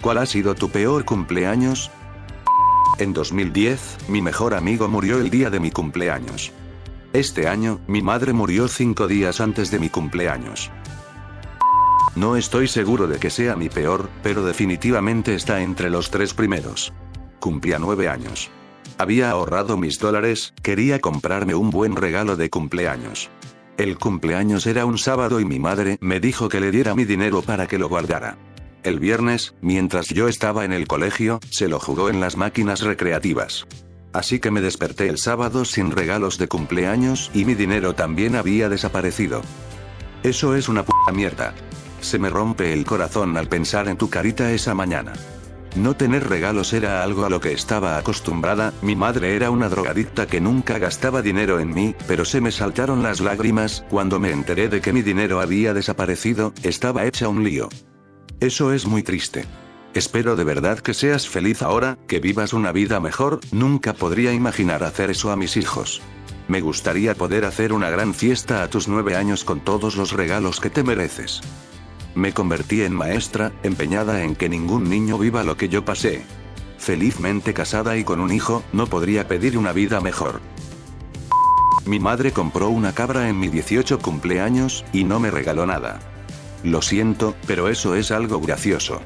¿Cuál ha sido tu peor cumpleaños? En 2010, mi mejor amigo murió el día de mi cumpleaños. Este año, mi madre murió cinco días antes de mi cumpleaños. No estoy seguro de que sea mi peor, pero definitivamente está entre los tres primeros. Cumplía nueve años. Había ahorrado mis dólares, quería comprarme un buen regalo de cumpleaños. El cumpleaños era un sábado y mi madre me dijo que le diera mi dinero para que lo guardara. El viernes, mientras yo estaba en el colegio, se lo jugó en las máquinas recreativas. Así que me desperté el sábado sin regalos de cumpleaños y mi dinero también había desaparecido. Eso es una puta mierda. Se me rompe el corazón al pensar en tu carita esa mañana. No tener regalos era algo a lo que estaba acostumbrada, mi madre era una drogadicta que nunca gastaba dinero en mí, pero se me saltaron las lágrimas, cuando me enteré de que mi dinero había desaparecido, estaba hecha un lío. Eso es muy triste. Espero de verdad que seas feliz ahora, que vivas una vida mejor, nunca podría imaginar hacer eso a mis hijos. Me gustaría poder hacer una gran fiesta a tus nueve años con todos los regalos que te mereces. Me convertí en maestra, empeñada en que ningún niño viva lo que yo pasé. Felizmente casada y con un hijo, no podría pedir una vida mejor. Mi madre compró una cabra en mi 18 cumpleaños, y no me regaló nada. Lo siento, pero eso es algo gracioso.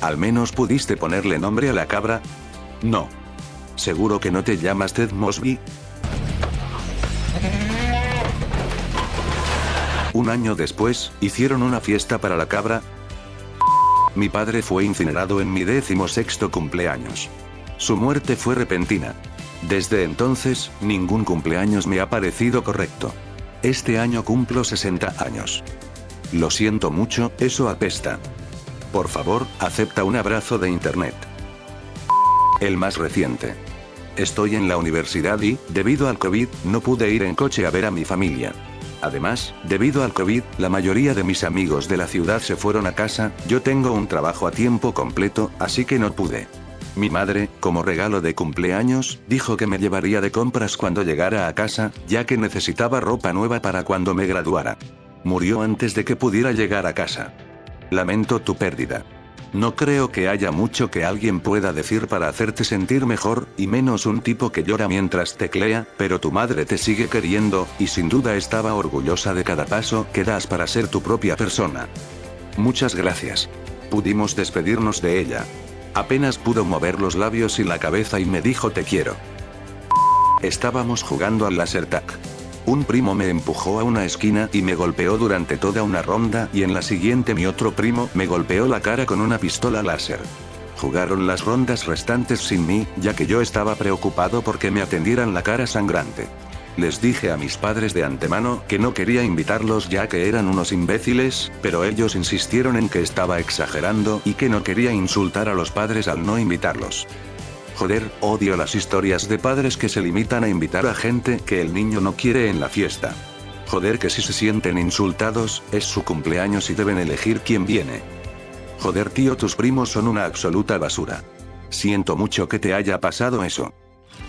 ¿Al menos pudiste ponerle nombre a la cabra? No. ¿Seguro que no te llamas Ted Mosby? Un año después, hicieron una fiesta para la cabra. Mi padre fue incinerado en mi décimo sexto cumpleaños. Su muerte fue repentina. Desde entonces, ningún cumpleaños me ha parecido correcto. Este año cumplo 60 años. Lo siento mucho, eso apesta. Por favor, acepta un abrazo de internet. El más reciente. Estoy en la universidad y, debido al COVID, no pude ir en coche a ver a mi familia. Además, debido al COVID, la mayoría de mis amigos de la ciudad se fueron a casa, yo tengo un trabajo a tiempo completo, así que no pude. Mi madre, como regalo de cumpleaños, dijo que me llevaría de compras cuando llegara a casa, ya que necesitaba ropa nueva para cuando me graduara. Murió antes de que pudiera llegar a casa. Lamento tu pérdida. No creo que haya mucho que alguien pueda decir para hacerte sentir mejor, y menos un tipo que llora mientras teclea, pero tu madre te sigue queriendo, y sin duda estaba orgullosa de cada paso que das para ser tu propia persona. Muchas gracias. Pudimos despedirnos de ella. Apenas pudo mover los labios y la cabeza y me dijo te quiero. Estábamos jugando al laser tag. Un primo me empujó a una esquina y me golpeó durante toda una ronda y en la siguiente mi otro primo me golpeó la cara con una pistola láser. Jugaron las rondas restantes sin mí, ya que yo estaba preocupado porque me atendieran la cara sangrante. Les dije a mis padres de antemano que no quería invitarlos ya que eran unos imbéciles, pero ellos insistieron en que estaba exagerando y que no quería insultar a los padres al no invitarlos. Joder, odio las historias de padres que se limitan a invitar a gente que el niño no quiere en la fiesta. Joder que si se sienten insultados, es su cumpleaños y deben elegir quién viene. Joder tío, tus primos son una absoluta basura. Siento mucho que te haya pasado eso.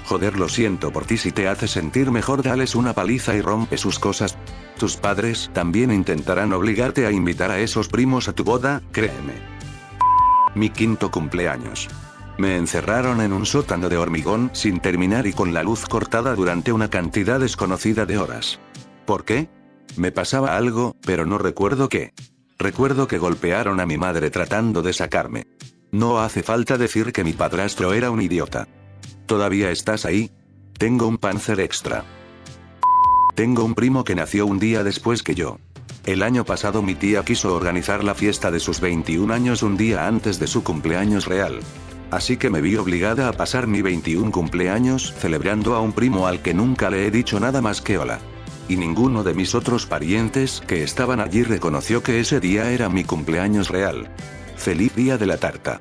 Joder, lo siento por ti si te hace sentir mejor, dales una paliza y rompe sus cosas. Tus padres también intentarán obligarte a invitar a esos primos a tu boda, créeme. Mi quinto cumpleaños. Me encerraron en un sótano de hormigón sin terminar y con la luz cortada durante una cantidad desconocida de horas. ¿Por qué? Me pasaba algo, pero no recuerdo qué. Recuerdo que golpearon a mi madre tratando de sacarme. No hace falta decir que mi padrastro era un idiota. ¿Todavía estás ahí? Tengo un panzer extra. Tengo un primo que nació un día después que yo. El año pasado mi tía quiso organizar la fiesta de sus 21 años un día antes de su cumpleaños real. Así que me vi obligada a pasar mi 21 cumpleaños celebrando a un primo al que nunca le he dicho nada más que hola. Y ninguno de mis otros parientes que estaban allí reconoció que ese día era mi cumpleaños real. Feliz día de la tarta.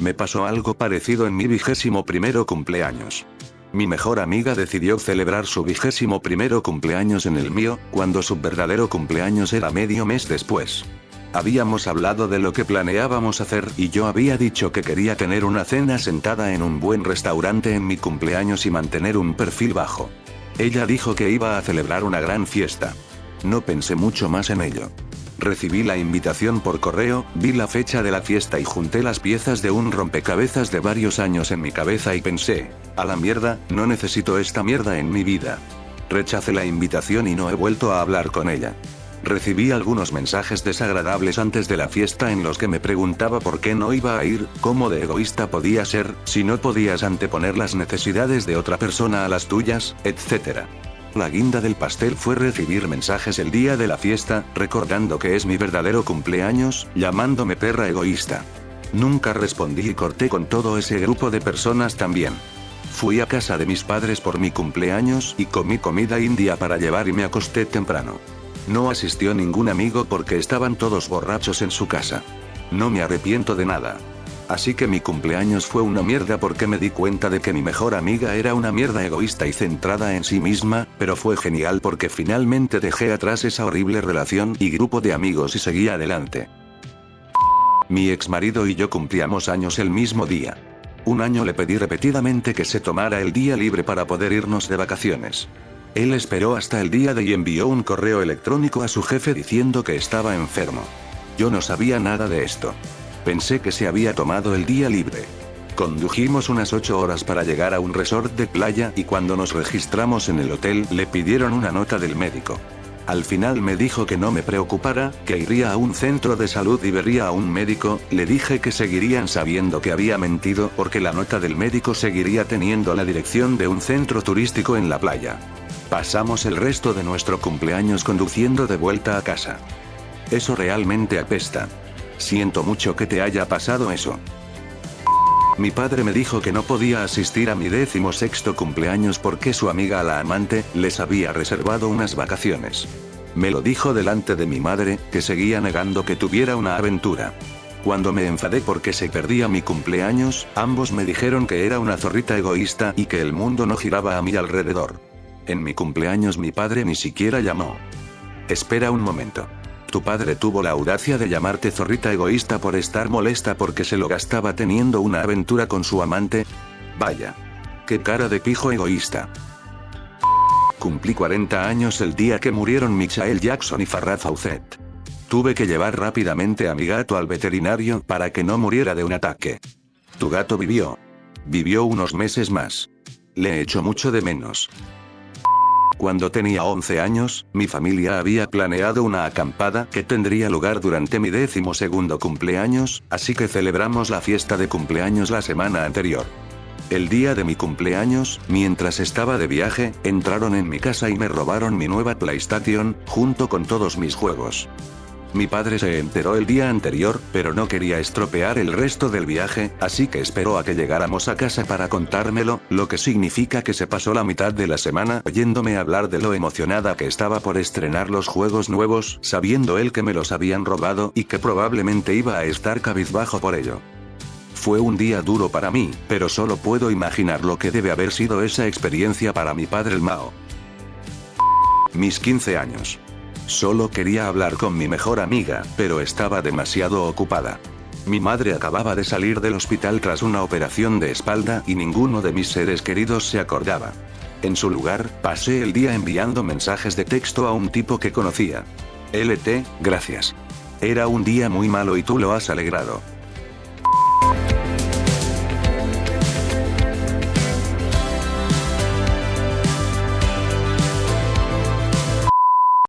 Me pasó algo parecido en mi vigésimo primero cumpleaños. Mi mejor amiga decidió celebrar su vigésimo primero cumpleaños en el mío, cuando su verdadero cumpleaños era medio mes después. Habíamos hablado de lo que planeábamos hacer y yo había dicho que quería tener una cena sentada en un buen restaurante en mi cumpleaños y mantener un perfil bajo. Ella dijo que iba a celebrar una gran fiesta. No pensé mucho más en ello. Recibí la invitación por correo, vi la fecha de la fiesta y junté las piezas de un rompecabezas de varios años en mi cabeza y pensé, a la mierda, no necesito esta mierda en mi vida. Rechacé la invitación y no he vuelto a hablar con ella. Recibí algunos mensajes desagradables antes de la fiesta en los que me preguntaba por qué no iba a ir, cómo de egoísta podía ser, si no podías anteponer las necesidades de otra persona a las tuyas, etc. La guinda del pastel fue recibir mensajes el día de la fiesta, recordando que es mi verdadero cumpleaños, llamándome perra egoísta. Nunca respondí y corté con todo ese grupo de personas también. Fui a casa de mis padres por mi cumpleaños y comí comida india para llevar y me acosté temprano. No asistió ningún amigo porque estaban todos borrachos en su casa. No me arrepiento de nada. Así que mi cumpleaños fue una mierda porque me di cuenta de que mi mejor amiga era una mierda egoísta y centrada en sí misma, pero fue genial porque finalmente dejé atrás esa horrible relación y grupo de amigos y seguí adelante. Mi ex marido y yo cumplíamos años el mismo día. Un año le pedí repetidamente que se tomara el día libre para poder irnos de vacaciones. Él esperó hasta el día de y envió un correo electrónico a su jefe diciendo que estaba enfermo. Yo no sabía nada de esto. Pensé que se había tomado el día libre. Condujimos unas 8 horas para llegar a un resort de playa y cuando nos registramos en el hotel le pidieron una nota del médico. Al final me dijo que no me preocupara, que iría a un centro de salud y vería a un médico, le dije que seguirían sabiendo que había mentido porque la nota del médico seguiría teniendo la dirección de un centro turístico en la playa. Pasamos el resto de nuestro cumpleaños conduciendo de vuelta a casa. Eso realmente apesta. Siento mucho que te haya pasado eso. Mi padre me dijo que no podía asistir a mi décimo sexto cumpleaños porque su amiga la amante les había reservado unas vacaciones. Me lo dijo delante de mi madre, que seguía negando que tuviera una aventura. Cuando me enfadé porque se perdía mi cumpleaños, ambos me dijeron que era una zorrita egoísta y que el mundo no giraba a mi alrededor. En mi cumpleaños mi padre ni siquiera llamó. Espera un momento. Tu padre tuvo la audacia de llamarte zorrita egoísta por estar molesta porque se lo gastaba teniendo una aventura con su amante. Vaya. Qué cara de pijo egoísta. Cumplí 40 años el día que murieron Michael Jackson y Farrah Fawcett. Tuve que llevar rápidamente a mi gato al veterinario para que no muriera de un ataque. Tu gato vivió. Vivió unos meses más. Le echo mucho de menos. Cuando tenía 11 años, mi familia había planeado una acampada que tendría lugar durante mi décimo segundo cumpleaños, así que celebramos la fiesta de cumpleaños la semana anterior. El día de mi cumpleaños, mientras estaba de viaje, entraron en mi casa y me robaron mi nueva PlayStation, junto con todos mis juegos. Mi padre se enteró el día anterior, pero no quería estropear el resto del viaje, así que esperó a que llegáramos a casa para contármelo, lo que significa que se pasó la mitad de la semana oyéndome hablar de lo emocionada que estaba por estrenar los juegos nuevos, sabiendo él que me los habían robado y que probablemente iba a estar cabizbajo por ello. Fue un día duro para mí, pero solo puedo imaginar lo que debe haber sido esa experiencia para mi padre el Mao. Mis 15 años. Solo quería hablar con mi mejor amiga, pero estaba demasiado ocupada. Mi madre acababa de salir del hospital tras una operación de espalda y ninguno de mis seres queridos se acordaba. En su lugar, pasé el día enviando mensajes de texto a un tipo que conocía. LT, gracias. Era un día muy malo y tú lo has alegrado.